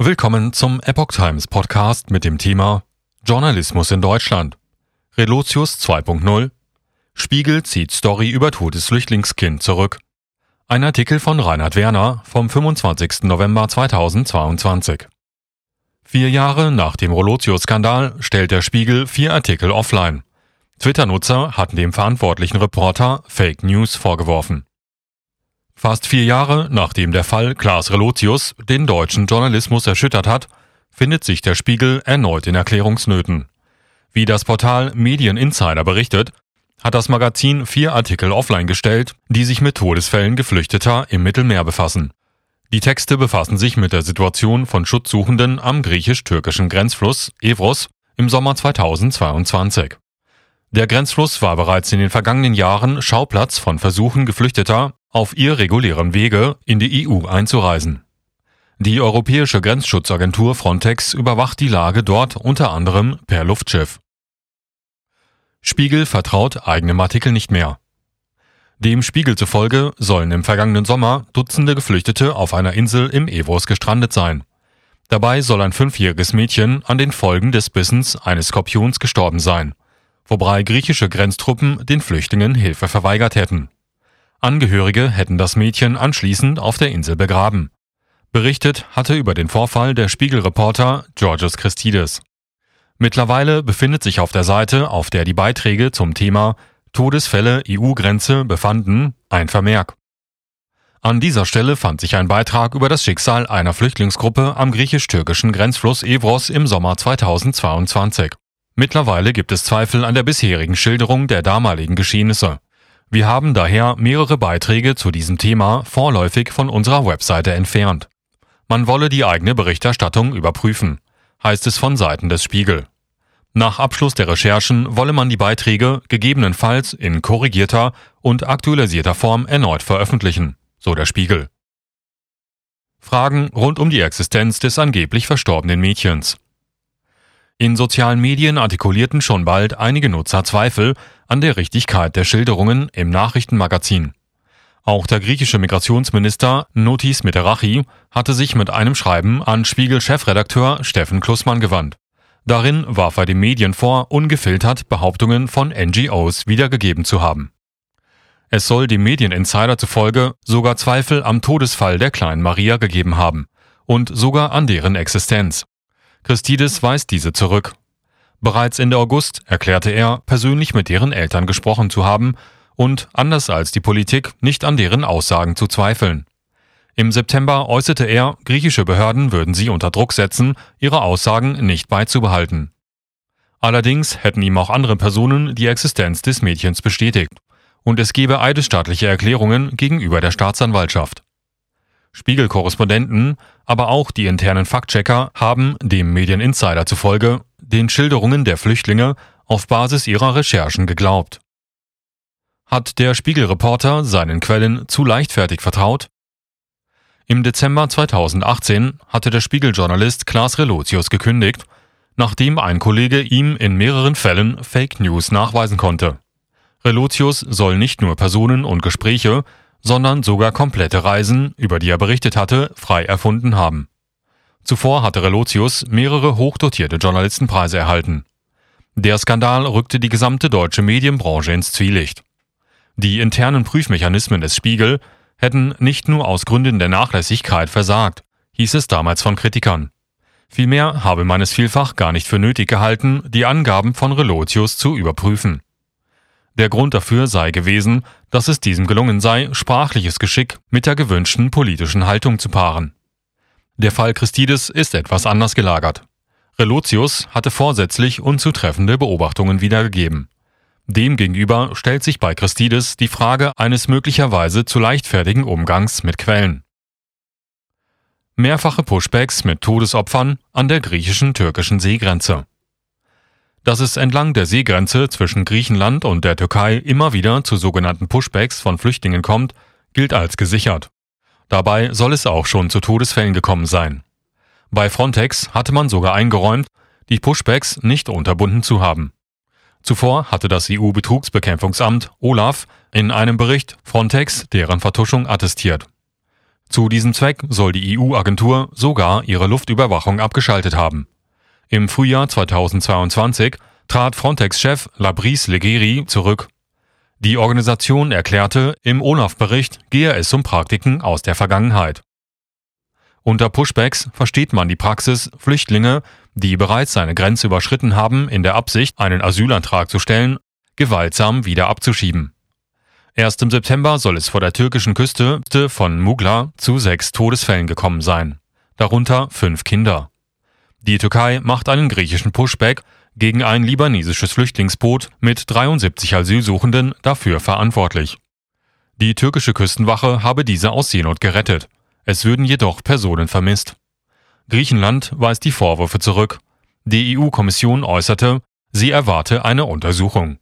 Willkommen zum Epoch Times Podcast mit dem Thema Journalismus in Deutschland. Relotius 2.0 Spiegel zieht Story über totes Flüchtlingskind zurück. Ein Artikel von Reinhard Werner vom 25. November 2022. Vier Jahre nach dem Rolotio-Skandal stellt der Spiegel vier Artikel offline. Twitter-Nutzer hatten dem verantwortlichen Reporter Fake News vorgeworfen. Fast vier Jahre nachdem der Fall Klaas Relotius den deutschen Journalismus erschüttert hat, findet sich der Spiegel erneut in Erklärungsnöten. Wie das Portal Medien Insider berichtet, hat das Magazin vier Artikel offline gestellt, die sich mit Todesfällen Geflüchteter im Mittelmeer befassen. Die Texte befassen sich mit der Situation von Schutzsuchenden am griechisch-türkischen Grenzfluss Evros im Sommer 2022. Der Grenzfluss war bereits in den vergangenen Jahren Schauplatz von Versuchen Geflüchteter, auf irregulären Wege in die EU einzureisen. Die Europäische Grenzschutzagentur Frontex überwacht die Lage dort unter anderem per Luftschiff. Spiegel vertraut eigenem Artikel nicht mehr. Dem Spiegel zufolge sollen im vergangenen Sommer Dutzende Geflüchtete auf einer Insel im Evros gestrandet sein. Dabei soll ein fünfjähriges Mädchen an den Folgen des Bissens eines Skorpions gestorben sein, wobei griechische Grenztruppen den Flüchtlingen Hilfe verweigert hätten. Angehörige hätten das Mädchen anschließend auf der Insel begraben. Berichtet hatte über den Vorfall der Spiegelreporter Georgios Christides. Mittlerweile befindet sich auf der Seite, auf der die Beiträge zum Thema Todesfälle EU-Grenze befanden, ein Vermerk. An dieser Stelle fand sich ein Beitrag über das Schicksal einer Flüchtlingsgruppe am griechisch-türkischen Grenzfluss Evros im Sommer 2022. Mittlerweile gibt es Zweifel an der bisherigen Schilderung der damaligen Geschehnisse. Wir haben daher mehrere Beiträge zu diesem Thema vorläufig von unserer Webseite entfernt. Man wolle die eigene Berichterstattung überprüfen, heißt es von Seiten des Spiegel. Nach Abschluss der Recherchen wolle man die Beiträge gegebenenfalls in korrigierter und aktualisierter Form erneut veröffentlichen, so der Spiegel. Fragen rund um die Existenz des angeblich verstorbenen Mädchens. In sozialen Medien artikulierten schon bald einige Nutzer Zweifel an der Richtigkeit der Schilderungen im Nachrichtenmagazin. Auch der griechische Migrationsminister Notis Miterachi hatte sich mit einem Schreiben an Spiegel-Chefredakteur Steffen Klussmann gewandt. Darin warf er den Medien vor, ungefiltert Behauptungen von NGOs wiedergegeben zu haben. Es soll dem Medieninsider zufolge sogar Zweifel am Todesfall der kleinen Maria gegeben haben und sogar an deren Existenz. Christides weist diese zurück. Bereits Ende August erklärte er, persönlich mit deren Eltern gesprochen zu haben und, anders als die Politik, nicht an deren Aussagen zu zweifeln. Im September äußerte er, griechische Behörden würden sie unter Druck setzen, ihre Aussagen nicht beizubehalten. Allerdings hätten ihm auch andere Personen die Existenz des Mädchens bestätigt, und es gebe eidesstaatliche Erklärungen gegenüber der Staatsanwaltschaft. Spiegelkorrespondenten, aber auch die internen Faktchecker haben dem Medieninsider zufolge den Schilderungen der Flüchtlinge auf Basis ihrer Recherchen geglaubt. Hat der Spiegelreporter seinen Quellen zu leichtfertig vertraut? Im Dezember 2018 hatte der Spiegeljournalist Klaas Relotius gekündigt, nachdem ein Kollege ihm in mehreren Fällen Fake News nachweisen konnte. Relotius soll nicht nur Personen und Gespräche, sondern sogar komplette Reisen, über die er berichtet hatte, frei erfunden haben. Zuvor hatte Relotius mehrere hochdotierte Journalistenpreise erhalten. Der Skandal rückte die gesamte deutsche Medienbranche ins Zwielicht. Die internen Prüfmechanismen des Spiegel hätten nicht nur aus Gründen der Nachlässigkeit versagt, hieß es damals von Kritikern. Vielmehr habe man es vielfach gar nicht für nötig gehalten, die Angaben von Relotius zu überprüfen. Der Grund dafür sei gewesen, dass es diesem gelungen sei, sprachliches Geschick mit der gewünschten politischen Haltung zu paaren. Der Fall Christides ist etwas anders gelagert. Relotius hatte vorsätzlich unzutreffende Beobachtungen wiedergegeben. Demgegenüber stellt sich bei Christides die Frage eines möglicherweise zu leichtfertigen Umgangs mit Quellen. Mehrfache Pushbacks mit Todesopfern an der griechischen türkischen Seegrenze. Dass es entlang der Seegrenze zwischen Griechenland und der Türkei immer wieder zu sogenannten Pushbacks von Flüchtlingen kommt, gilt als gesichert. Dabei soll es auch schon zu Todesfällen gekommen sein. Bei Frontex hatte man sogar eingeräumt, die Pushbacks nicht unterbunden zu haben. Zuvor hatte das EU-Betrugsbekämpfungsamt OLAF in einem Bericht Frontex deren Vertuschung attestiert. Zu diesem Zweck soll die EU-Agentur sogar ihre Luftüberwachung abgeschaltet haben. Im Frühjahr 2022 trat Frontex-Chef Labris Leggeri zurück. Die Organisation erklärte, im OLAF-Bericht gehe es um Praktiken aus der Vergangenheit. Unter Pushbacks versteht man die Praxis, Flüchtlinge, die bereits seine Grenze überschritten haben, in der Absicht, einen Asylantrag zu stellen, gewaltsam wieder abzuschieben. Erst im September soll es vor der türkischen Küste von Mugla zu sechs Todesfällen gekommen sein, darunter fünf Kinder. Die Türkei macht einen griechischen Pushback gegen ein libanesisches Flüchtlingsboot mit 73 Asylsuchenden dafür verantwortlich. Die türkische Küstenwache habe diese aus Seenot gerettet. Es würden jedoch Personen vermisst. Griechenland weist die Vorwürfe zurück. Die EU-Kommission äußerte, sie erwarte eine Untersuchung.